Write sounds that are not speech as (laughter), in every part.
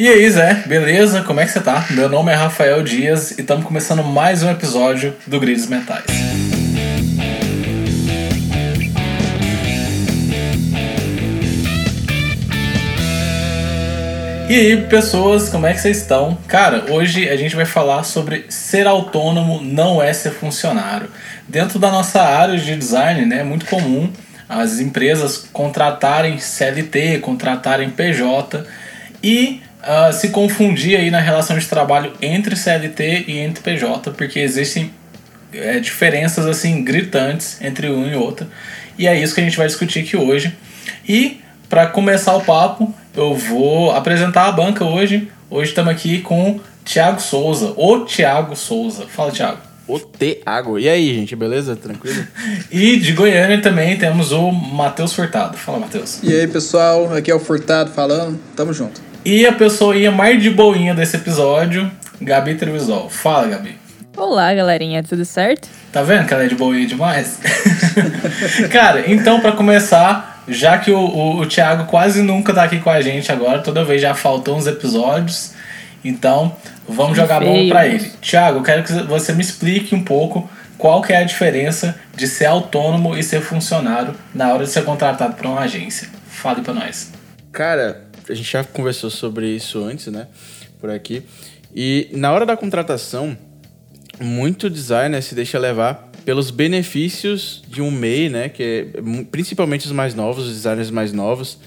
E aí, Zé, beleza? Como é que você tá? Meu nome é Rafael Dias e estamos começando mais um episódio do Grids Mentais. E aí, pessoas, como é que vocês estão? Cara, hoje a gente vai falar sobre ser autônomo não é ser funcionário. Dentro da nossa área de design, né, é muito comum as empresas contratarem CLT, contratarem PJ e uh, se confundir aí na relação de trabalho entre CLT e entre PJ, porque existem é, diferenças assim gritantes entre um e outro. E é isso que a gente vai discutir aqui hoje. E para começar o papo, eu vou apresentar a banca hoje. Hoje estamos aqui com Thiago Souza, o Thiago Souza. Fala, Thiago. O Thiago. E aí, gente, beleza? Tranquilo? (laughs) e de Goiânia também temos o Matheus Furtado. Fala, Matheus. E aí, pessoal, aqui é o Furtado falando. Tamo junto. E a pessoinha mais de boinha desse episódio, Gabi Trevisol. Fala, Gabi. Olá, galerinha, tudo certo? Tá vendo que ela é de boinha demais? (laughs) Cara, então para começar, já que o, o, o Thiago quase nunca tá aqui com a gente agora, toda vez já faltam uns episódios, então vamos jogar a bomba pra ele. Thiago, eu quero que você me explique um pouco qual que é a diferença de ser autônomo e ser funcionário na hora de ser contratado por uma agência. Fale para nós. Cara, a gente já conversou sobre isso antes, né? Por aqui. E na hora da contratação, muito designer se deixa levar pelos benefícios de um MEI, né? Que é, principalmente os mais novos, os designers mais novos,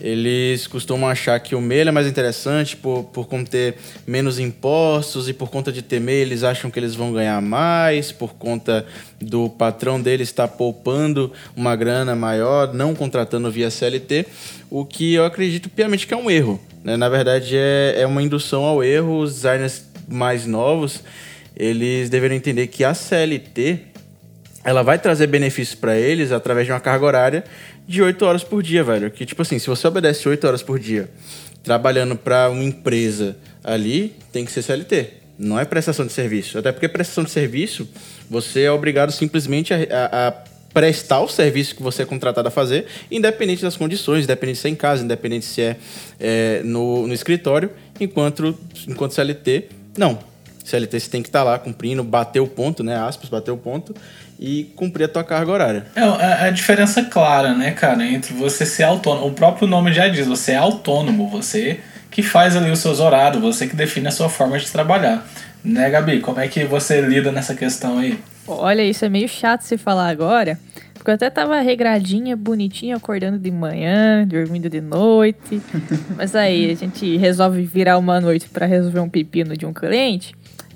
eles costumam achar que o MEI é mais interessante por, por conter menos impostos e por conta de ter MEI eles acham que eles vão ganhar mais, por conta do patrão deles estar poupando uma grana maior, não contratando via CLT, o que eu acredito piamente que é um erro. Né? Na verdade, é, é uma indução ao erro. Os designers mais novos, eles deveriam entender que a CLT ela vai trazer benefícios para eles através de uma carga horária de 8 horas por dia, velho. Que, tipo assim, se você obedece 8 horas por dia trabalhando para uma empresa ali, tem que ser CLT. Não é prestação de serviço. Até porque prestação de serviço, você é obrigado simplesmente a, a, a prestar o serviço que você é contratado a fazer, independente das condições, independente se é em casa, independente se é, é no, no escritório, enquanto, enquanto CLT, não. CLT você tem que estar tá lá cumprindo, bater o ponto, né? Aspas, bater o ponto e cumprir a tua carga horária. É, a, a diferença clara, né, cara, entre você ser autônomo. O próprio nome já diz, você é autônomo, você que faz ali os seus horários, você que define a sua forma de trabalhar. Né, Gabi? Como é que você lida nessa questão aí? Olha, isso é meio chato se falar agora, porque eu até tava regradinha, bonitinha, acordando de manhã, dormindo de noite. (laughs) Mas aí a gente resolve virar uma noite para resolver um pepino de um cliente.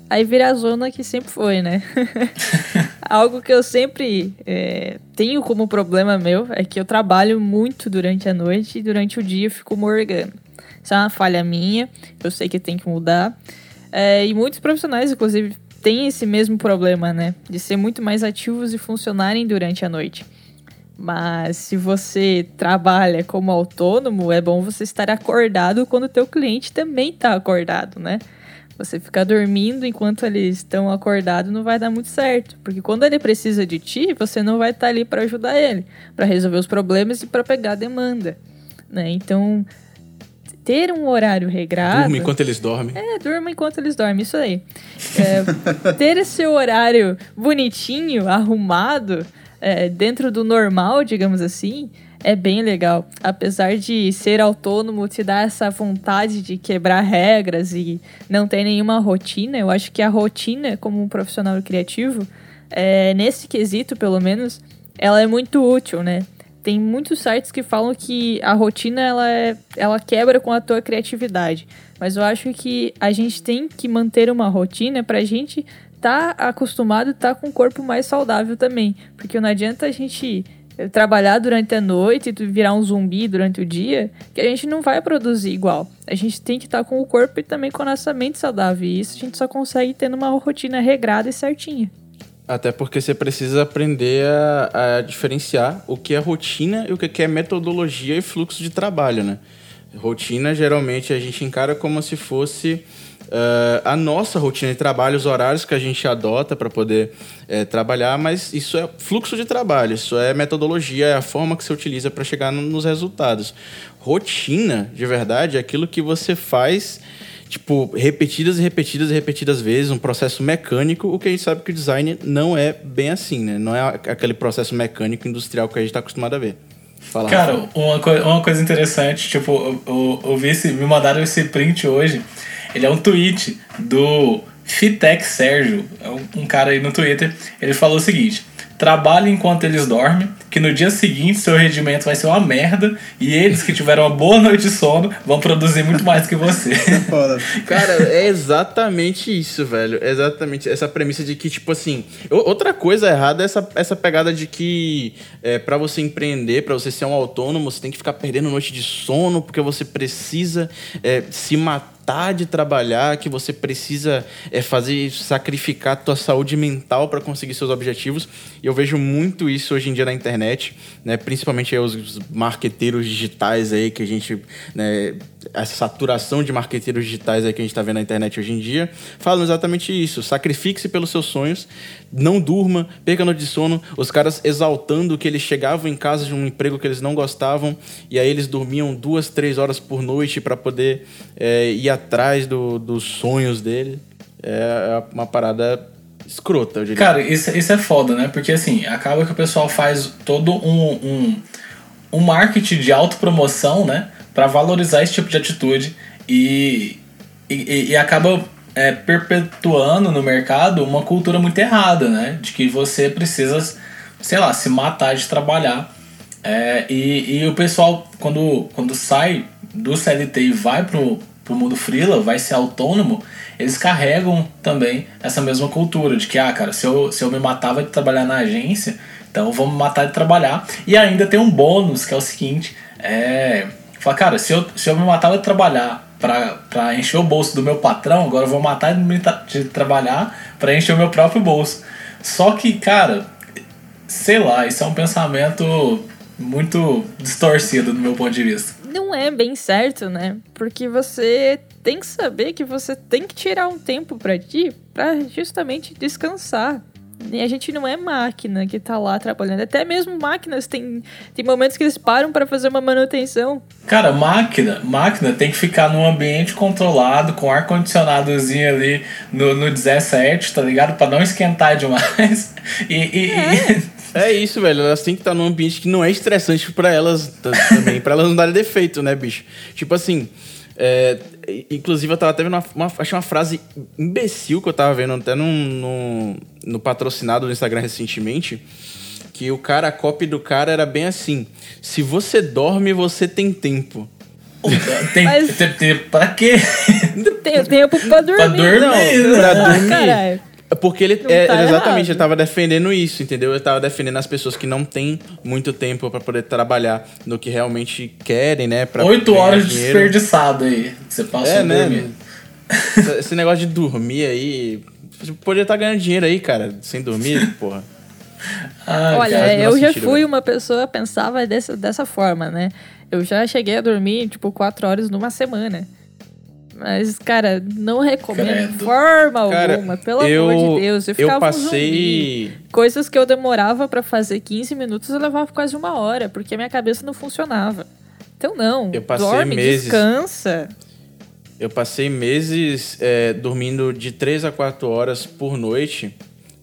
Aí vira a zona que sempre foi, né? (laughs) Algo que eu sempre é, tenho como problema meu é que eu trabalho muito durante a noite e durante o dia eu fico morgando. Isso é uma falha minha, eu sei que tem que mudar. É, e muitos profissionais, inclusive, têm esse mesmo problema, né? De ser muito mais ativos e funcionarem durante a noite. Mas se você trabalha como autônomo, é bom você estar acordado quando o teu cliente também está acordado, né? Você ficar dormindo enquanto eles estão acordados não vai dar muito certo, porque quando ele precisa de ti, você não vai estar tá ali para ajudar ele, para resolver os problemas e para pegar a demanda, né? Então, ter um horário regrado. Durma enquanto eles dormem. É, durma enquanto eles dormem, isso aí. É, (laughs) ter esse horário bonitinho, arrumado, é, dentro do normal, digamos assim, é bem legal. Apesar de ser autônomo, te dá essa vontade de quebrar regras e não ter nenhuma rotina. Eu acho que a rotina, como um profissional criativo, é, nesse quesito, pelo menos, ela é muito útil, né? Tem muitos sites que falam que a rotina ela, é, ela quebra com a tua criatividade. Mas eu acho que a gente tem que manter uma rotina pra gente tá acostumado estar tá com um corpo mais saudável também. Porque não adianta a gente trabalhar durante a noite e virar um zumbi durante o dia, que a gente não vai produzir igual. A gente tem que estar com o corpo e também com a nossa mente saudável. E isso a gente só consegue tendo uma rotina regrada e certinha. Até porque você precisa aprender a, a diferenciar o que é rotina e o que é metodologia e fluxo de trabalho, né? Rotina, geralmente, a gente encara como se fosse uh, a nossa rotina de trabalho, os horários que a gente adota para poder é, trabalhar, mas isso é fluxo de trabalho, isso é metodologia, é a forma que você utiliza para chegar no, nos resultados. Rotina, de verdade, é aquilo que você faz tipo, repetidas e repetidas e repetidas vezes, um processo mecânico, o que a gente sabe que o design não é bem assim, né? Não é aquele processo mecânico industrial que a gente está acostumado a ver. Fala, Cara, uma, co uma coisa interessante, tipo, eu, eu, eu vi esse, me mandaram esse print hoje. Ele é um tweet do Fitec Sérgio, é um, cara aí no Twitter. Ele falou o seguinte: trabalhe enquanto eles dormem, que no dia seguinte seu rendimento vai ser uma merda e eles que tiveram uma boa noite de sono vão produzir muito mais que você. (laughs) Cara, é exatamente isso, velho. exatamente essa premissa de que, tipo assim. Outra coisa errada é essa, essa pegada de que é, para você empreender, para você ser um autônomo, você tem que ficar perdendo noite de sono porque você precisa é, se matar de trabalhar, que você precisa é, fazer sacrificar a tua saúde mental para conseguir seus objetivos. E eu vejo muito isso hoje em dia na internet, né? principalmente os marqueteiros digitais aí que a gente, né, essa saturação de marqueteiros digitais aí que a gente está vendo na internet hoje em dia, falam exatamente isso. Sacrifique-se pelos seus sonhos, não durma, perca noite de sono. Os caras exaltando que eles chegavam em casa de um emprego que eles não gostavam e aí eles dormiam duas, três horas por noite para poder é, ir atrás do, dos sonhos dele. É, é uma parada escrota, eu diria. Cara, isso, isso é foda, né? Porque assim, acaba que o pessoal faz todo um, um, um marketing de autopromoção, né? Para valorizar esse tipo de atitude e, e, e acaba é, perpetuando no mercado uma cultura muito errada, né? De que você precisa, sei lá, se matar de trabalhar. É, e, e o pessoal, quando, quando sai do CLT e vai pro, pro mundo freela, vai ser autônomo, eles carregam também essa mesma cultura de que, ah, cara, se eu, se eu me matava de trabalhar na agência, então me matar de trabalhar. E ainda tem um bônus, que é o seguinte, é Fala, cara, se eu, se eu me matava de trabalhar para encher o bolso do meu patrão, agora eu vou matar de, trabalhar para encher o meu próprio bolso. Só que, cara, sei lá, isso é um pensamento muito distorcido do meu ponto de vista. Não é bem certo, né? Porque você tem que saber que você tem que tirar um tempo para ti para justamente descansar. E a gente não é máquina que tá lá trabalhando. Até mesmo máquinas tem, tem momentos que eles param para fazer uma manutenção. Cara, máquina, máquina tem que ficar num ambiente controlado, com ar-condicionadozinho ali no, no 17, tá ligado? para não esquentar demais. (laughs) E. e, é. e... (laughs) É isso, velho. Elas têm que estar num ambiente que não é estressante para elas também, para elas não darem defeito, né, bicho? Tipo assim, é, inclusive, eu tava até vendo uma, uma, achei uma frase imbecil que eu tava vendo até no, no, no patrocinado do Instagram recentemente. Que o cara, a copy do cara era bem assim: se você dorme, você tem tempo. Tem, Mas... tem tempo pra quê? Tem tempo pra dormir. pra dormir, não. Pra dormir. Caralho. Porque ele, é, tá exatamente, ele tava defendendo isso, entendeu? Ele tava defendendo as pessoas que não têm muito tempo para poder trabalhar no que realmente querem, né? Pra Oito horas dinheiro. desperdiçado aí. Você passa é, né? Esse negócio de dormir aí. Você poderia estar tá ganhando dinheiro aí, cara, sem dormir, (laughs) porra. Ah, Olha, cara, eu já sentido, fui velho. uma pessoa pensava dessa, dessa forma, né? Eu já cheguei a dormir, tipo, quatro horas numa semana. Mas, cara, não recomendo Credo. forma cara, alguma, pelo eu, amor de Deus. Eu, eu passei. Um Coisas que eu demorava para fazer 15 minutos, eu levava quase uma hora, porque a minha cabeça não funcionava. Então, não. Eu passei dorme, meses. descansa. Eu passei meses é, dormindo de 3 a 4 horas por noite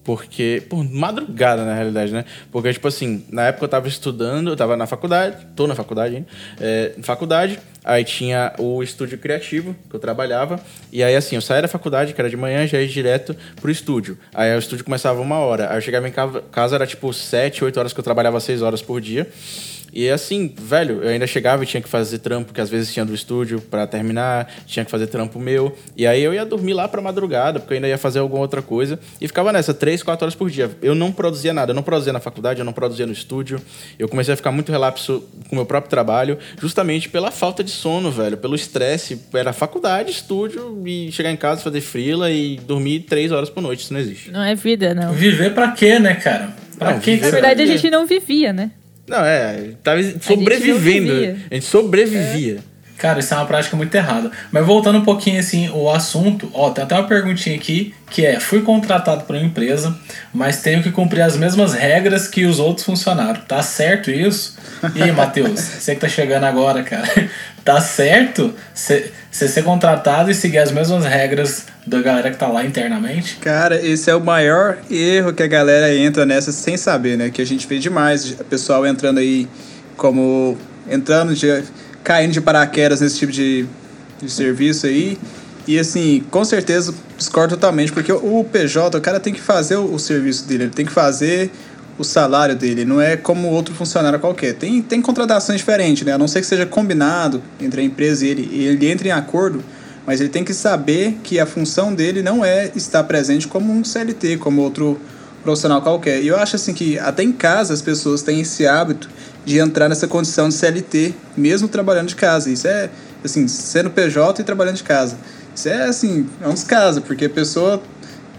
porque, por madrugada, na realidade, né? Porque, tipo assim, na época eu tava estudando, eu tava na faculdade, tô na faculdade ainda, é, faculdade, aí tinha o estúdio criativo, que eu trabalhava, e aí, assim, eu saía da faculdade, que era de manhã, já ia direto pro estúdio. Aí o estúdio começava uma hora, aí eu chegava em casa, era tipo sete, oito horas que eu trabalhava seis horas por dia. E assim, velho, eu ainda chegava e tinha que fazer trampo, que às vezes tinha do estúdio para terminar, tinha que fazer trampo meu. E aí eu ia dormir lá pra madrugada, porque eu ainda ia fazer alguma outra coisa. E ficava nessa, três, quatro horas por dia. Eu não produzia nada, eu não produzia na faculdade, eu não produzia no estúdio. Eu comecei a ficar muito relapso com o meu próprio trabalho, justamente pela falta de sono, velho, pelo estresse. Era faculdade, estúdio, e chegar em casa, fazer frila e dormir três horas por noite. Isso não existe. Não é vida, não. Viver pra quê, né, cara? Pra não, quê? Na verdade, a gente não vivia, né? Não, é, tava sobrevivendo. A gente, a gente sobrevivia. É. Cara, isso é uma prática muito errada. Mas voltando um pouquinho assim, o assunto, ó, tem até uma perguntinha aqui que é: fui contratado por uma empresa, mas tenho que cumprir as mesmas regras que os outros funcionários. Tá certo isso? E aí, (laughs) Matheus, você que tá chegando agora, cara, tá certo você ser contratado e seguir as mesmas regras da galera que tá lá internamente? Cara, esse é o maior erro que a galera entra nessa sem saber, né? Que a gente vê demais, o pessoal entrando aí como entrando de caindo de paraquedas nesse tipo de, de serviço aí. E assim, com certeza discordo totalmente, porque o PJ, o cara tem que fazer o, o serviço dele, ele tem que fazer o salário dele, não é como outro funcionário qualquer. Tem, tem contratações diferentes, né? A não ser que seja combinado entre a empresa e ele, ele entre em acordo, mas ele tem que saber que a função dele não é estar presente como um CLT, como outro profissional qualquer. E eu acho assim que até em casa as pessoas têm esse hábito de entrar nessa condição de CLT, mesmo trabalhando de casa. Isso é, assim, sendo PJ e trabalhando de casa. Isso é, assim, é um descaso, porque a pessoa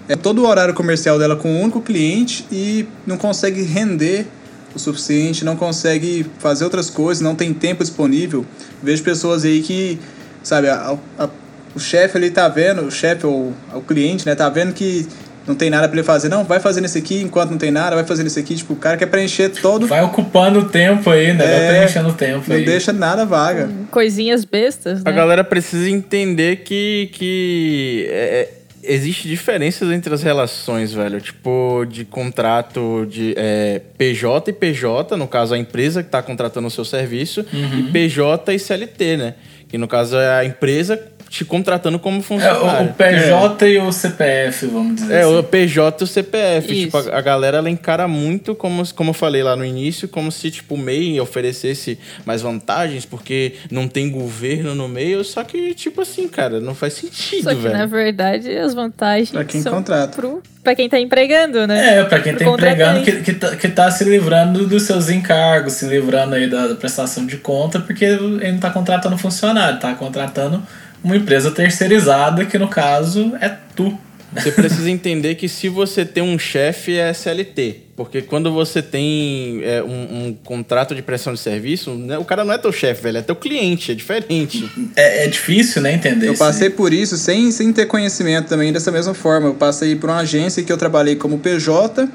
é todo o horário comercial dela com um único cliente e não consegue render o suficiente, não consegue fazer outras coisas, não tem tempo disponível. Vejo pessoas aí que, sabe, a, a, o chefe ali tá vendo, o chefe ou o cliente, né, tá vendo que não tem nada para ele fazer. Não, vai fazendo isso aqui enquanto não tem nada, vai fazendo isso aqui. Tipo, o cara quer preencher todo. Vai ocupando o tempo aí, né? É, vai preenchendo o tempo não aí. Não deixa nada vaga. Coisinhas bestas, né? A galera precisa entender que, que é, é existe diferenças entre as relações, velho. Tipo, de contrato de é, PJ e PJ, no caso a empresa que está contratando o seu serviço, uhum. e PJ e CLT, né? Que no caso é a empresa te contratando como funcionário. É, o PJ é. e o CPF, vamos dizer é, assim. É, o PJ e o CPF. Tipo, a, a, galera ela encara muito, como, como eu falei lá no início, como se tipo, o MEI oferecesse mais vantagens, porque não tem governo no meio. Só que, tipo assim, cara, não faz sentido, só que, velho. Na verdade, as vantagens pra quem são contrata. Pro, pra quem tá empregando, né? É, pra quem pro tá empregando, que, que, tá, que tá se livrando dos seus encargos, se livrando aí da, da prestação de conta, porque ele não tá contratando funcionário, tá contratando uma empresa terceirizada, que no caso é tu. Você precisa entender que se você tem um chefe, é SLT. Porque quando você tem é, um, um, contrato de prestação de serviço, né, o cara não é teu chefe, velho, é teu cliente, é diferente. É, é difícil, né, entender Eu passei por isso sem, sem ter conhecimento também dessa mesma forma. Eu passei por uma agência que eu trabalhei como PJ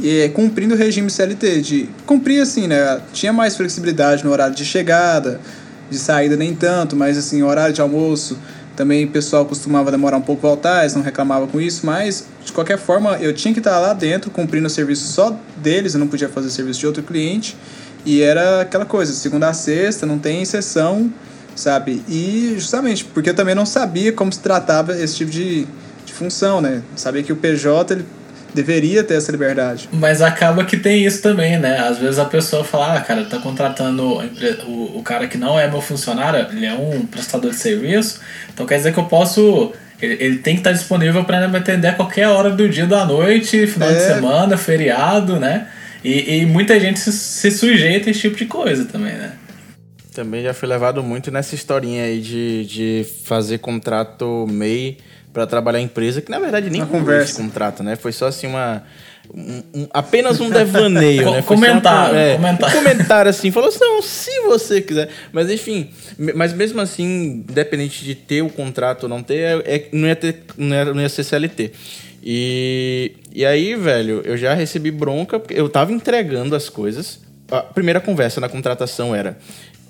e cumprindo o regime CLT. De cumprir assim, né? Tinha mais flexibilidade no horário de chegada, de saída nem tanto, mas assim, horário de almoço também o pessoal costumava demorar um pouco voltar, eles não reclamavam com isso, mas de qualquer forma eu tinha que estar lá dentro cumprindo o serviço só deles, eu não podia fazer serviço de outro cliente. E era aquela coisa, segunda a sexta, não tem exceção, sabe? E justamente porque eu também não sabia como se tratava esse tipo de, de função, né? Sabia que o PJ ele deveria ter essa liberdade. Mas acaba que tem isso também, né? Às vezes a pessoa fala, ah, cara, tá contratando o, o cara que não é meu funcionário, ele é um prestador de serviço, então quer dizer que eu posso. Ele, ele tem que estar disponível para me atender a qualquer hora do dia, da noite, final é. de semana, feriado, né? E, e muita gente se, se sujeita a esse tipo de coisa também, né? Também já fui levado muito nessa historinha aí de, de fazer contrato MEI para trabalhar em empresa, que na verdade nem conversa esse contrato, né? Foi só assim uma. Um, um, apenas um devaneio, (laughs) né? Foi comentário, uma, é, comentário. Um comentário assim, falou assim, não, se você quiser. Mas enfim, mas mesmo assim, independente de ter o contrato ou não ter, é, é, não, ia ter não, ia, não ia ser CLT. E, e aí, velho, eu já recebi bronca, porque eu tava entregando as coisas. A primeira conversa na contratação era: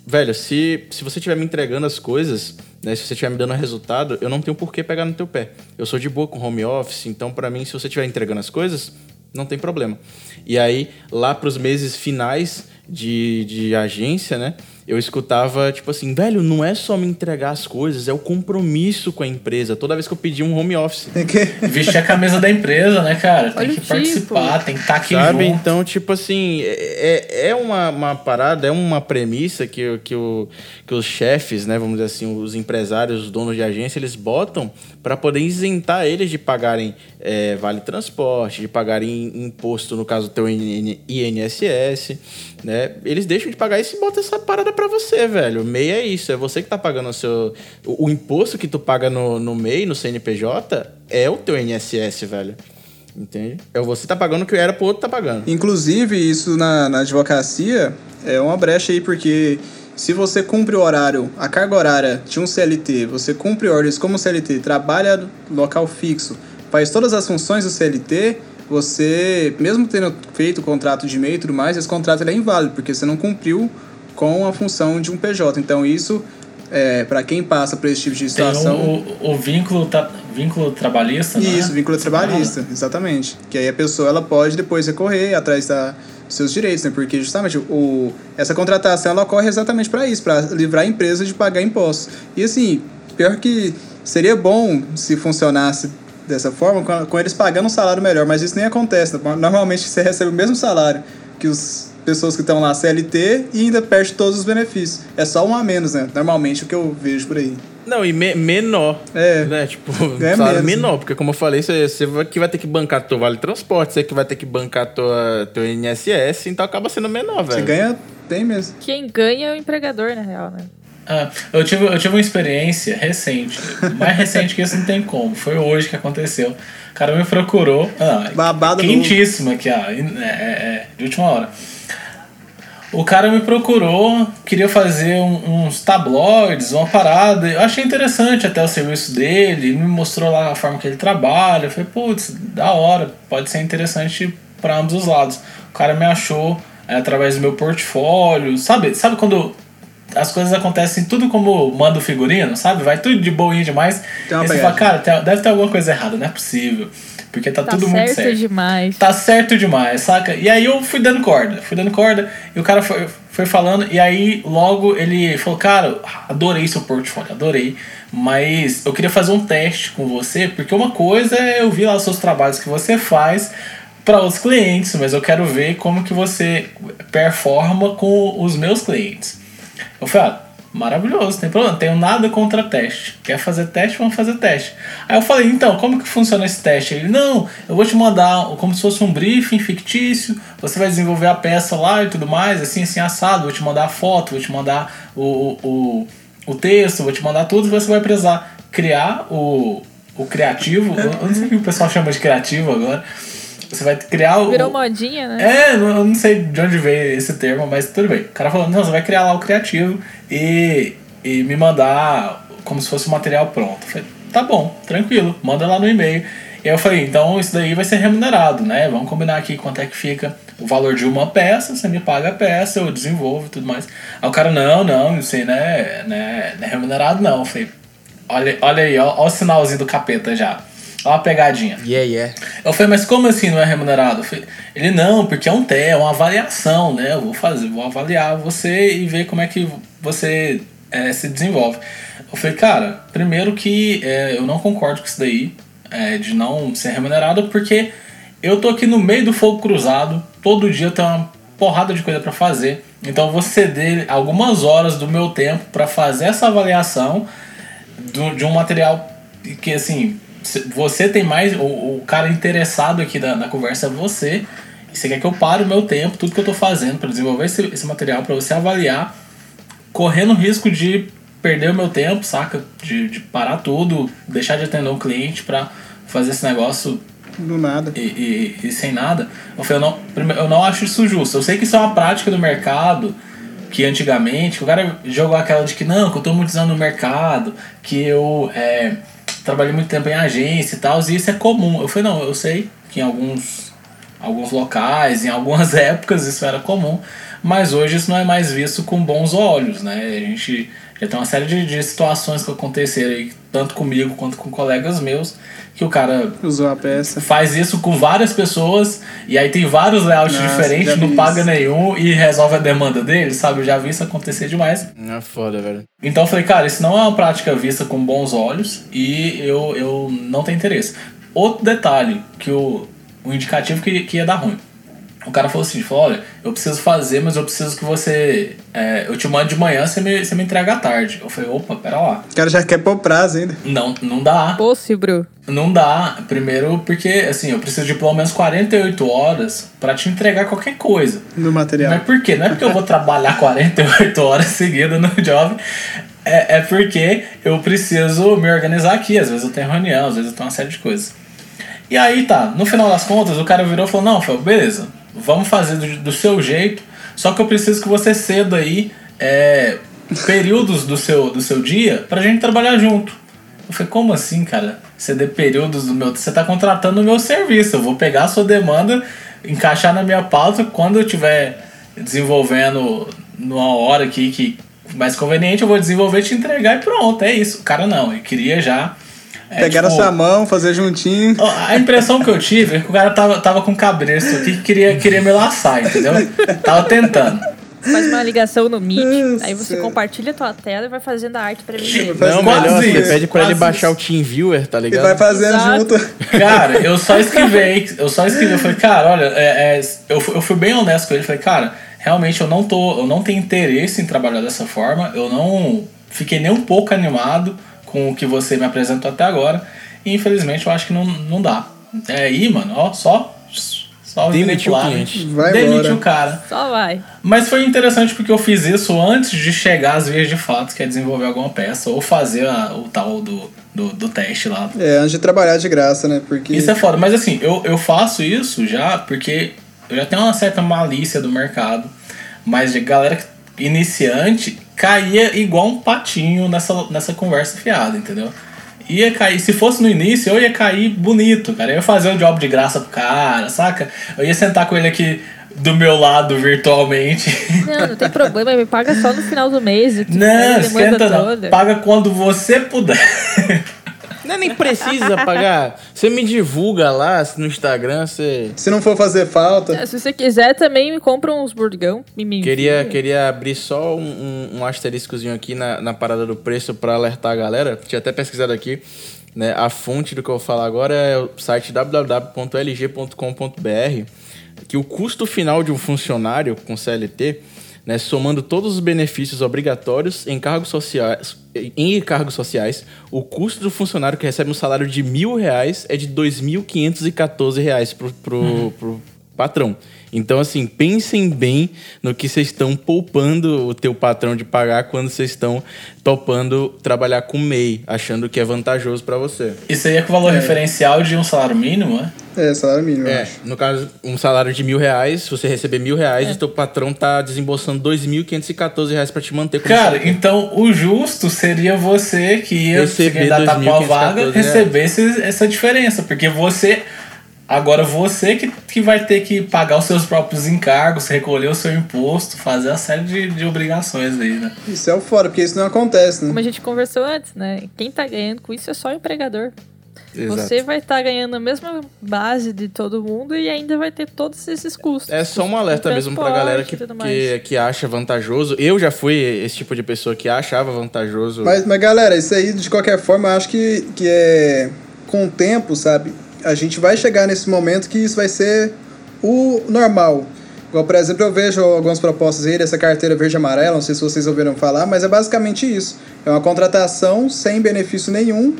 velho, se, se você estiver me entregando as coisas, né, se você estiver me dando resultado, eu não tenho por que pegar no teu pé. Eu sou de boa com home office, então para mim, se você estiver entregando as coisas, não tem problema. E aí, lá para os meses finais de, de agência, né? Eu escutava, tipo assim, velho, não é só me entregar as coisas, é o compromisso com a empresa. Toda vez que eu pedi um home office. Tem que vestir a camisa da empresa, né, cara? Tem Olha que tipo. participar, tem que estar tá aqui Sabe? junto. Então, tipo assim, é, é uma, uma parada, é uma premissa que, que, o, que os chefes, né, vamos dizer assim, os empresários, os donos de agência, eles botam para poder isentar eles de pagarem é, vale transporte, de pagarem imposto, no caso do teu INSS, né? Eles deixam de pagar isso e botam essa parada para você, velho. MEI é isso, é você que tá pagando o seu. O, o, imposto que tu paga no, no MEI, no CNPJ, é o teu INSS, velho. Entende? É você tá pagando o que era pro outro tá pagando. Inclusive, isso na, na advocacia é uma brecha aí, porque Se você cumpre o horário, a carga horária de um CLT, você cumpre ordens como CLT, trabalha local fixo, faz todas as funções do CLT, você, mesmo tendo feito o contrato de e-mail e tudo mais, esse contrato é inválido, porque você não cumpriu com a função de um PJ. Então, isso, é, para quem passa por esse tipo de situação. Tem o, o vínculo, tra vínculo trabalhista, né? Isso, vínculo trabalhista, exatamente. Que aí a pessoa ela pode depois recorrer atrás da seus direitos, né? Porque justamente o, essa contratação ela ocorre exatamente para isso, para livrar a empresa de pagar impostos. E assim, pior que seria bom se funcionasse dessa forma, com, com eles pagando um salário melhor, mas isso nem acontece. Normalmente você recebe o mesmo salário que as pessoas que estão lá CLT e ainda perde todos os benefícios. É só um a menos, né? Normalmente o que eu vejo por aí. Não, e me menor. É. Né? Tipo, é (laughs) salário menor, porque como eu falei, você, você que vai ter que bancar teu vale transporte, você que vai ter que bancar tua, teu INSS, então acaba sendo menor, velho. Você ganha bem mesmo. Quem ganha é o empregador, na real, né? Ah, eu, tive, eu tive uma experiência recente, mais recente que isso não tem como. Foi hoje que aconteceu. O cara me procurou. Ah, Babado quentíssimo aqui. É, é, é, de última hora. O cara me procurou, queria fazer um, uns tabloides, uma parada. Eu achei interessante até o serviço dele, me mostrou lá a forma que ele trabalha. Eu falei, putz, da hora, pode ser interessante para ambos os lados. O cara me achou é, através do meu portfólio. Sabe, sabe quando as coisas acontecem tudo como manda o figurino, sabe? Vai tudo de boinha demais. Então, e você fala, cara, deve ter alguma coisa errada, não é possível. Porque tá, tá tudo muito certo. certo demais. Tá certo demais, saca? E aí eu fui dando corda, fui dando corda, e o cara foi, foi falando, e aí logo ele falou, cara, adorei seu portfólio, adorei. Mas eu queria fazer um teste com você, porque uma coisa é eu vi lá os seus trabalhos que você faz para os clientes, mas eu quero ver como que você performa com os meus clientes. Eu falei, ah, Maravilhoso, tem problema, tenho nada contra teste. Quer fazer teste? Vamos fazer teste. Aí eu falei, então, como que funciona esse teste? Ele, não, eu vou te mandar como se fosse um briefing fictício, você vai desenvolver a peça lá e tudo mais, assim, assim, assado, vou te mandar a foto, vou te mandar o, o, o texto, vou te mandar tudo, você vai precisar criar o, o criativo, eu não sei o que o pessoal chama de criativo agora, você vai criar o. Virou modinha, né? É, eu não sei de onde veio esse termo, mas tudo bem. O cara falou, não, você vai criar lá o criativo e, e me mandar como se fosse o material pronto. Eu falei, tá bom, tranquilo, manda lá no e-mail. E aí eu falei, então isso daí vai ser remunerado, né? Vamos combinar aqui quanto é que fica o valor de uma peça, você me paga a peça, eu desenvolvo e tudo mais. Aí o cara, não, não, isso aí não é, não é, não é remunerado não. Eu falei, olha, olha aí, ó, ó o sinalzinho do capeta já. Olha uma pegadinha. Yeah, yeah. Eu falei, mas como assim não é remunerado? Falei, ele, não, porque é um té, é uma avaliação, né? Eu vou fazer, vou avaliar você e ver como é que você é, se desenvolve. Eu falei, cara, primeiro que é, eu não concordo com isso daí, é, de não ser remunerado, porque eu tô aqui no meio do fogo cruzado, todo dia tem uma porrada de coisa para fazer. Então eu vou ceder algumas horas do meu tempo para fazer essa avaliação do, de um material que, assim, você tem mais. O, o cara interessado aqui da, na conversa é você. E você quer que eu pare o meu tempo, tudo que eu tô fazendo para desenvolver esse, esse material, para você avaliar, correndo o risco de perder o meu tempo, saca? De, de parar tudo, deixar de atender um cliente para fazer esse negócio do nada. E, e, e, sem nada. Eu, falei, eu, não, eu não acho isso justo. Eu sei que isso é uma prática do mercado que antigamente o cara jogou aquela de que não, que eu tô muito no mercado, que eu é, trabalhei muito tempo em agência e tal, e isso é comum. Eu falei, não, eu sei que em alguns, alguns locais, em algumas (laughs) épocas isso era comum, mas hoje isso não é mais visto com bons olhos, né? A gente tem uma série de, de situações que aconteceram aí, tanto comigo quanto com colegas meus, que o cara usou a peça. Faz isso com várias pessoas e aí tem vários layouts Nossa, diferentes, não paga isso. nenhum e resolve a demanda dele, sabe? Eu já vi isso acontecer demais. É foda, velho. Então eu falei, cara, isso não é uma prática vista com bons olhos e eu, eu não tenho interesse. Outro detalhe, que o, o indicativo que, que ia dar ruim. O cara falou assim, falou, olha, eu preciso fazer, mas eu preciso que você. É, eu te mando de manhã, você me, você me entrega à tarde. Eu falei, opa, pera lá. O cara já quer pôr prazo ainda. Não, não dá. Possível. Não dá. Primeiro porque, assim, eu preciso de pelo menos 48 horas para te entregar qualquer coisa. No material. Mas por quê? Não é porque eu vou trabalhar 48 horas (laughs) seguidas no job. É, é porque eu preciso me organizar aqui. Às vezes eu tenho reunião, às vezes eu tenho uma série de coisas. E aí tá, no final das contas, o cara virou e falou, não, falou, beleza, vamos fazer do, do seu jeito, só que eu preciso que você ceda aí é, períodos do seu, do seu dia pra gente trabalhar junto. Eu falei, como assim, cara? Ceder períodos do meu. Você tá contratando o meu serviço. Eu vou pegar a sua demanda, encaixar na minha pauta quando eu estiver desenvolvendo numa hora aqui que mais conveniente, eu vou desenvolver, te entregar e pronto. É isso. O cara não, ele queria já. É, Pegar tipo, a sua mão, fazer juntinho. a impressão que eu tive é que o cara tava, tava com cabresto aqui que queria, queria me laçar, entendeu? Tava tentando. Faz uma ligação no Meet, Nossa. aí você compartilha a tua tela e vai fazendo a arte pra ele Não, quase melhor, você pede pra ele baixar isso. o TeamViewer, tá E ligado? vai fazendo Exato. junto. Cara, eu só esquivei, (laughs) eu só esquivei. Eu falei, cara, olha, é, é, eu, fui- eu fui bem honesto com ele. Falei, cara, realmente eu não tô, eu não tenho interesse em trabalhar dessa forma. Eu não fiquei nem um pouco animado com o que você me apresentou até agora. E infelizmente eu acho que não, não dá. É aí, mano, ó, só. Só Demitiu o cliente. Vai Demitiu o cara. Só vai. Mas foi interessante porque eu fiz isso antes de chegar às vias de fato, que é desenvolver alguma peça, ou fazer a- o tal do, do, do teste lá. É, antes de trabalhar de graça, né? Porque. Isso é foda, mas assim, eu, eu faço isso já porque eu já tenho uma certa malícia do mercado, mas de galera iniciante caía igual um patinho nessa, nessa conversa fiada, entendeu? Ia cair, se fosse no início, eu ia cair bonito, cara. Eu ia fazer o job de graça pro cara, saca? Eu ia sentar com ele aqui do meu lado virtualmente. (laughs) Não, não tem problema, me paga só no final do mês. Não, esquenta não. toda. Paga quando você puder. Não, nem precisa pagar. Você me divulga lá no Instagram, você. Se não for fazer falta. É, Se você quiser, também me compra uns burgão. Me, Queria, queria abrir só um, um, um asteriscozinho aqui na, na parada do preço pra alertar a galera. Tinha até pesquisado aqui. Né? A fonte do que eu vou falar agora é o site www.lg.com.br que o custo final de um funcionário com CLT, né, somando todos os benefícios obrigatórios em cargos sociais, em cargos sociais, o custo do funcionário que recebe um salário de mil reais é de 2.514 reais pro, pro, pro patrão. Então, assim, pensem bem no que vocês estão poupando o teu patrão de pagar quando vocês estão topando trabalhar com MEI, achando que é vantajoso para você. Isso aí é com o valor referencial de um salário mínimo, é? É, salário mínimo, É, acho. no caso, um salário de mil reais, se você receber mil reais, o teu patrão tá desembolsando 2.514 reais para te manter Cara, então o justo seria você que ia se Receber candidatar com a 2.514 vaga receber essa diferença. Porque você. Agora você que, que vai ter que pagar os seus próprios encargos, recolher o seu imposto, fazer a série de, de obrigações aí, né? Isso é o fora, porque isso não acontece, Como né? a gente conversou antes, né? Quem tá ganhando com isso é só o empregador. Exato. Você vai estar ganhando a mesma base de todo mundo e ainda vai ter todos esses custos. É só um alerta mesmo pra galera que, que, que acha vantajoso. Eu já fui esse tipo de pessoa que achava vantajoso. Mas, mas galera, isso aí, de qualquer forma, eu acho que, que é. Com o tempo, sabe? A gente vai chegar nesse momento que isso vai ser o normal. Igual, por exemplo, eu vejo algumas propostas aí dessa carteira verde amarela, não sei se vocês ouviram falar, mas é basicamente isso. É uma contratação sem benefício nenhum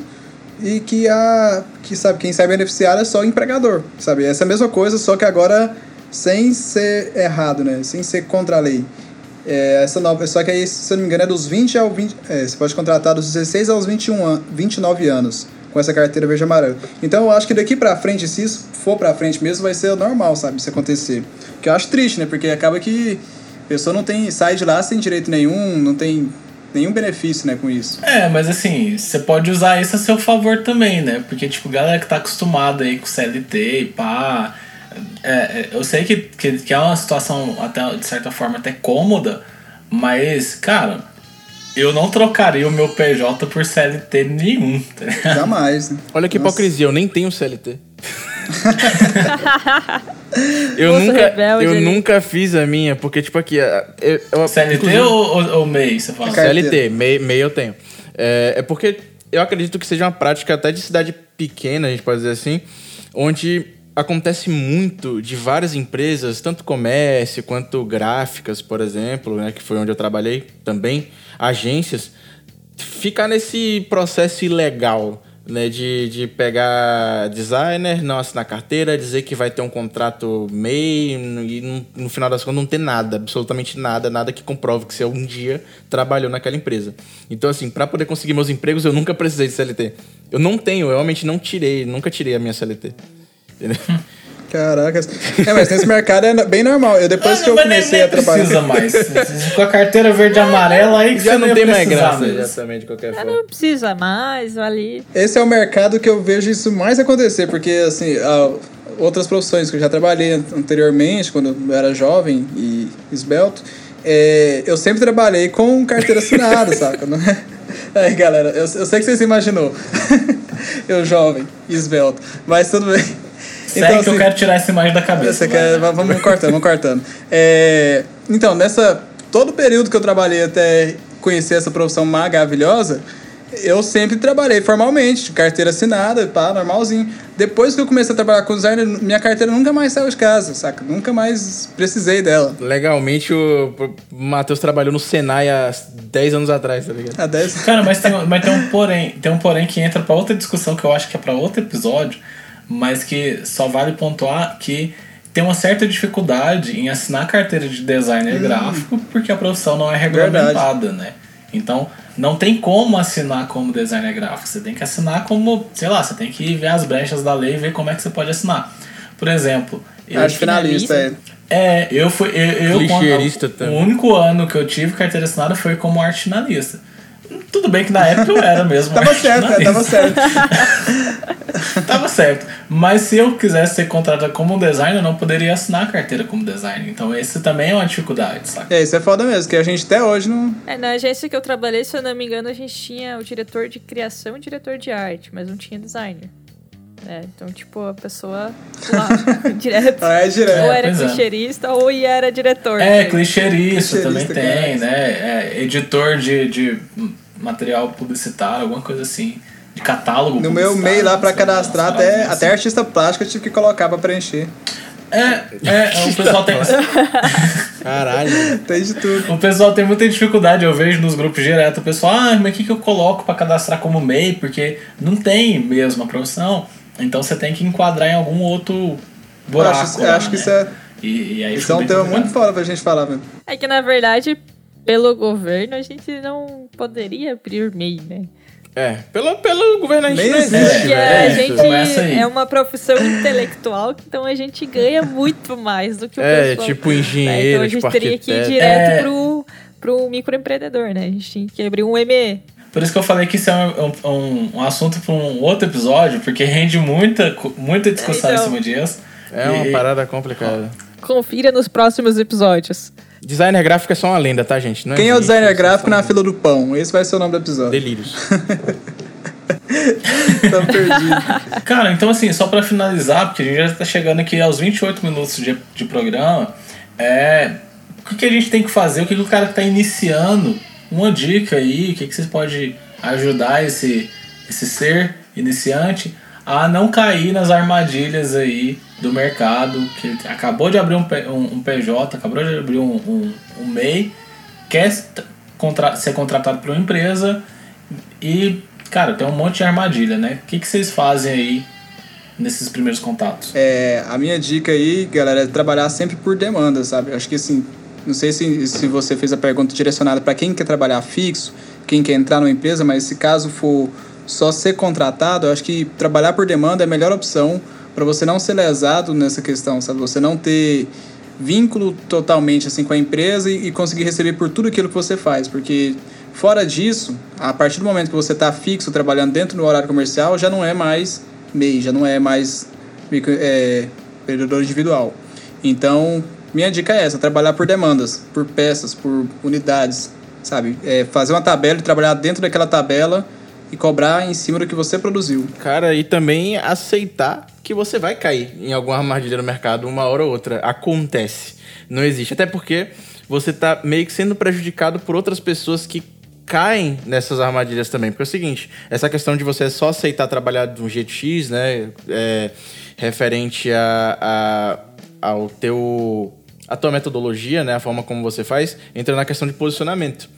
e que a que sabe quem sai beneficiado é só o empregador, sabe? Essa é a mesma coisa, só que agora sem ser errado, né? Sem ser contra a lei. É, essa nova, só que aí, se eu não me engano, é dos 20 ao 20. É, você pode contratar dos 16 aos 21 an, 29 anos com essa carteira verde amarela. Então eu acho que daqui pra frente, se isso for pra frente mesmo, vai ser normal, sabe? Isso acontecer. Que eu acho triste, né? Porque acaba que a pessoa não tem. sai de lá sem direito nenhum, não tem nenhum benefício, né, com isso. É, mas assim, você pode usar isso a seu favor também, né? Porque, tipo, galera que tá acostumada aí com CLT e pá. É, é, eu sei que, que, que é uma situação, até, de certa forma, até cômoda, mas, cara, eu não trocaria o meu PJ por CLT nenhum, tá? Jamais, né? Olha que Nossa. hipocrisia, eu nem tenho CLT. (laughs) eu nunca, rebelde eu nunca fiz a minha, porque, tipo, aqui. Eu, eu, CLT ou, ou, ou MEI, você fala? CLT, MEI, MEI eu tenho. É, é porque eu acredito que seja uma prática até de cidade pequena, a gente pode dizer assim, onde acontece muito de várias empresas, tanto comércio quanto gráficas, por exemplo, né, que foi onde eu trabalhei também, agências, ficar nesse processo ilegal. Né, de, de pegar designer, não assinar carteira, dizer que vai ter um contrato MEI e no, no final das contas não ter nada, absolutamente nada, nada que comprove que você um dia trabalhou naquela empresa. Então, assim, para poder conseguir meus empregos, eu nunca precisei de CLT. Eu não tenho, eu realmente não tirei, nunca tirei a minha CLT. Entendeu? (laughs) Caracas. É, mas nesse mercado é bem normal. Eu depois Ah, que eu comecei nem a trabalhar. precisa mais. Com a carteira verde e amarela aí que Já você não ia tem mais graça, já também, de qualquer forma. não precisa mais, ali. Esse é o mercado que eu vejo isso mais acontecer, porque assim, a- outras profissões que eu já trabalhei an- anteriormente, quando eu era jovem e esbelto, é, eu sempre trabalhei com carteira assinada, (laughs) saca? Não é? Aí, galera, eu, eu sei que vocês imaginou. (laughs) eu jovem, e esbelto, mas tudo bem. Segue que eu assim, quero tirar essa imagem da cabeça. quer, va- vamos cortando, vamos cortando. É, então, nessa todo o período que eu trabalhei até conhecer essa profissão maravilhosa, eu sempre trabalhei formalmente, de carteira assinada, pá, normalzinho. Depois que eu comecei a trabalhar com design, minha carteira nunca mais saiu de casa, saca? Nunca mais precisei dela. Legalmente, o Matheus trabalhou no Senai há 10 anos atrás, tá ligado? Há 10 Cara, mas tem, mas tem um porém, tem um porém que entra pra outra discussão que eu acho que é pra outro episódio, mas que só vale pontuar que tem uma certa dificuldade em assinar carteira de designer gráfico porque a profissão não é regulamentada, né? Então, não tem como assinar como designer gráfico. Você tem que assinar como, sei lá, você tem que ver as brechas da lei e ver como é que você pode assinar. Por exemplo, eu, Arte finalista, é. é, eu fui. Eu, eu quando- também. O único ano que eu tive carteira assinada foi como arte finalista. Tudo bem que na época eu era mesmo. (laughs) Tava certo, finalista. tava certo. (laughs) (laughs) Tava certo. Mas se eu quisesse ser contratado como um designer, eu não poderia assinar a carteira como designer. Então esse também é uma dificuldade, saca? É, isso é foda mesmo, que a gente até hoje não. É, na agência que eu trabalhei, se eu não me engano, a gente tinha o diretor de criação e o diretor de arte, mas não tinha designer. É, então, tipo, a pessoa lá, (laughs) (laughs) direto. Ah, é direto. ou É, era é. clicheirista ou era diretor. É, né? clicheirista também Clicheirista, tem, cara. né? É, editor de, de material publicitário, alguma coisa assim. De catálogo No meu meio lá lá, cadastrar, até, até artista plástico eu tive que colocar pra preencher. É, é, o pessoal tem. (laughs) Caralho. Tem de tudo. O pessoal tem muita dificuldade, eu vejo nos grupos direto. O pessoal, ah, mas o que, que eu coloco pra cadastrar como MEI? Porque não tem mesmo a profissão. Então você tem que enquadrar em algum outro Eu buraco. acho, eu acho que né? isso é, E, e aí isso é um tema muito foda pra gente falar, velho. É que, na verdade, pelo governo, a gente não poderia abrir MEI, né? É, pelo, pelo governo a gente Nem não existe, existe, Porque velho. a É, gente é uma profissão intelectual, então a gente ganha muito mais do que o É, pessoal. tipo né? engenheiro, Então a gente tipo teria que ir direto É. pro, pro microempreendedor, né? A gente tinha que abrir um ME. Por isso que eu falei que isso é um, um, um assunto para um outro episódio, porque rende muita, muita discussão Então. em cima disso. É uma E- parada complicada. Confira nos próximos episódios. Designer gráfico é só uma lenda, tá, gente? Não Quem é o designer vocês gráfico na fila do pão? Esse vai ser o nome do episódio. Delírios. (laughs) tá perdido. Cara, então assim, só pra finalizar, porque a gente já tá chegando aqui aos 28 minutos de, de programa, é. O que, que a gente tem que fazer? O que, que o cara que tá iniciando? Uma dica aí, o que, que vocês podem ajudar esse, esse ser iniciante a não cair nas armadilhas aí do mercado, que acabou de abrir um, um, um PJ, acabou de abrir um, um, um MEI, quer contra- ser contratado por uma empresa e, cara, tem um monte de armadilha, né? O que, que vocês fazem aí nesses primeiros contatos? É, a minha dica aí, galera, é trabalhar sempre por demanda, sabe? Acho que assim, não sei se, se você fez a pergunta direcionada para quem quer trabalhar fixo, quem quer entrar numa empresa, mas se caso for só ser contratado, eu acho que trabalhar por demanda é a melhor opção para você não ser lesado nessa questão, sabe? Você não ter vínculo totalmente assim com a empresa e, e conseguir receber por tudo aquilo que você faz, porque fora disso, a partir do momento que você está fixo trabalhando dentro do horário comercial, já não é mais MEI, já não é mais é, individual. Então, minha dica é essa: trabalhar por demandas, por peças, por unidades, sabe? É fazer uma tabela e trabalhar dentro daquela tabela e cobrar em cima do que você produziu. Cara, e também aceitar que você vai cair em alguma armadilha no mercado uma hora ou outra. Acontece. Não existe. Até porque você tá meio que sendo prejudicado por outras pessoas que caem nessas armadilhas também. Porque é o seguinte, essa questão de você só aceitar trabalhar de um jeito X, né? É, referente a, a, ao teu... a tua metodologia, né? A forma como você faz, entra na questão de posicionamento.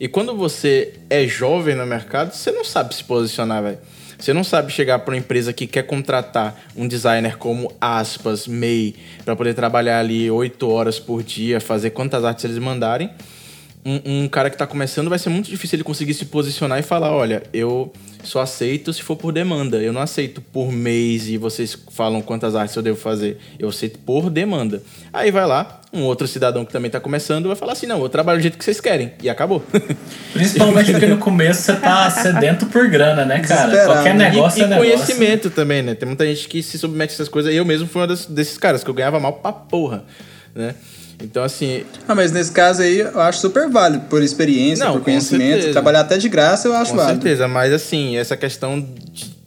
E quando você é jovem no mercado, você não sabe se posicionar, velho. Você não sabe chegar para uma empresa que quer contratar um designer como aspas, MEI, para poder trabalhar ali oito horas por dia, fazer quantas artes eles mandarem. Um, um cara que está começando vai ser muito difícil ele conseguir se posicionar e falar, olha, eu só aceito se for por demanda. Eu não aceito por mês e vocês falam quantas artes eu devo fazer. Eu aceito por demanda. Aí vai lá, um outro cidadão que também está começando vai falar assim, não, eu trabalho do jeito que vocês querem. E acabou. (laughs) Principalmente porque no começo você tá sedento por grana, né, cara? Qualquer negócio e, é negócio. E conhecimento também, né? Tem muita gente que se submete a essas coisas. Eu mesmo fui um desses caras que eu ganhava mal pra porra, né? Então, assim. Ah, mas nesse caso aí eu acho super válido, por experiência, não, por conhecimento. Certeza. Trabalhar até de graça eu acho com válido. Com certeza, mas assim, essa questão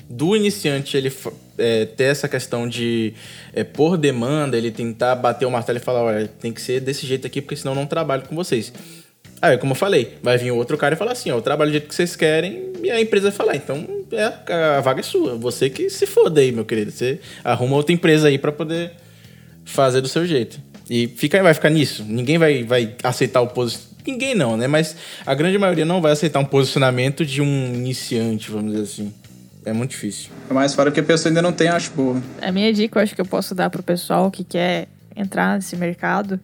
do iniciante ele é, ter essa questão de, é, por demanda, ele tentar bater o martelo e falar: olha, tem que ser desse jeito aqui, porque senão eu não trabalho com vocês. Aí, como eu falei, vai vir outro cara e falar assim: ó, eu trabalho do jeito que vocês querem, e a empresa vai falar: então é, a vaga é sua, você que se foda aí, meu querido. Você arruma outra empresa aí para poder fazer do seu jeito. E fica, vai ficar nisso. Ninguém vai, vai aceitar o posicionamento. Ninguém não, né? Mas a grande maioria não vai aceitar um posicionamento de um iniciante, vamos dizer assim. É muito difícil. É mais fora que a pessoa ainda não tem, acho boa. A minha dica, eu acho que eu posso dar pro pessoal que quer entrar nesse mercado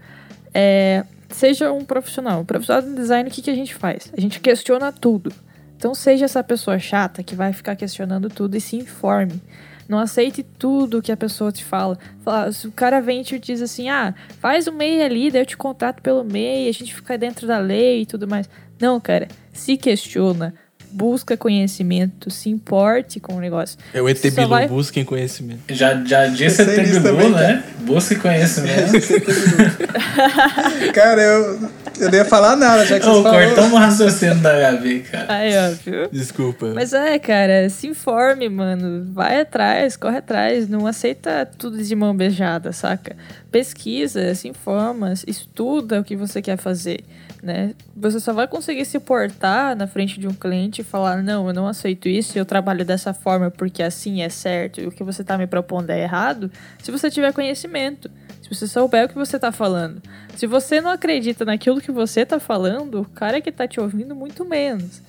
é seja um profissional. Um profissional de design, o que, que a gente faz? A gente questiona tudo. Então, seja essa pessoa chata que vai ficar questionando tudo e se informe. Não aceite tudo que a pessoa te fala. fala se o cara vem e te diz assim, ah, faz o MEI ali, daí eu te contrato pelo MEI, a gente fica dentro da lei e tudo mais. Não, cara, se questiona, busca conhecimento, se importe com o negócio. É o ET Bilu, vai... busquem conhecimento. Já, já disse ET Bilu, né? Busque conhecimento. (laughs) cara, eu, eu não ia falar nada, já que você falou. Cortamos o raciocínio da Gabi, cara. Aí, ó, viu? Desculpa. Mas é, cara, se informe, mano. Vai atrás, corre atrás. Não aceita tudo de mão beijada, saca? Pesquisa, se informa, estuda o que você quer fazer né? Você só vai conseguir se portar na frente de um cliente e falar: não, eu não aceito isso, eu trabalho dessa forma porque assim é certo e o que você está me propondo é errado, se você tiver conhecimento. Se você souber o que você está falando. Se você não acredita naquilo que você está falando, o cara que está te ouvindo, muito menos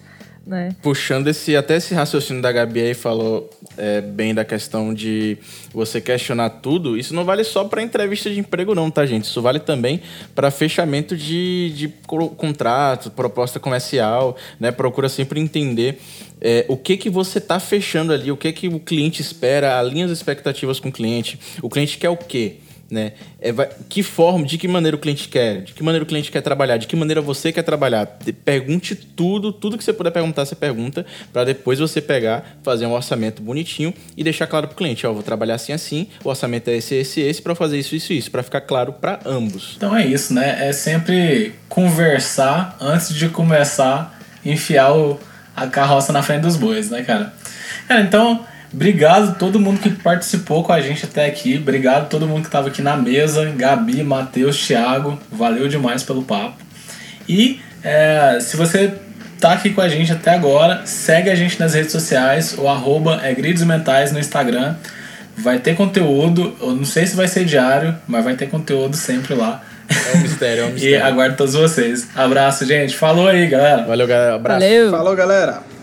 né? Puxando esse, até esse raciocínio da Gabi aí, falou é, bem da questão de você questionar tudo. Isso não vale só para entrevista de emprego, não, tá, gente? Isso vale também para fechamento de, de contrato, proposta comercial, né? Procura sempre entender é, o que que você está fechando ali, o que que o cliente espera, alinha as expectativas com o cliente. O cliente quer o quê? Né? É, vai, que forma, de que maneira o cliente quer, de que maneira o cliente quer trabalhar, de que maneira você quer trabalhar. Pergunte tudo, tudo que você puder perguntar, você pergunta, para depois você pegar, fazer um orçamento bonitinho e deixar claro para o cliente: ó, vou trabalhar assim, assim, o orçamento é esse, esse, esse, para fazer isso, isso, isso, para ficar claro para ambos. Então é isso, né? É sempre conversar antes de começar a enfiar o, a carroça na frente dos bois, né, cara? Cara, então. Obrigado a todo mundo que participou com a gente até aqui. Obrigado a todo mundo que estava aqui na mesa. Gabi, Matheus, Thiago. Valeu demais pelo papo. E é, se você tá aqui com a gente até agora, segue a gente nas redes sociais. O arroba é Gridos Mentais no Instagram. Vai ter conteúdo. Eu não sei se vai ser diário, mas vai ter conteúdo sempre lá. É um mistério, é um (laughs) mistério. e aguardo todos vocês. Abraço, gente. Falou aí, galera. Valeu, galera. Abraço. Valeu. Falou, galera.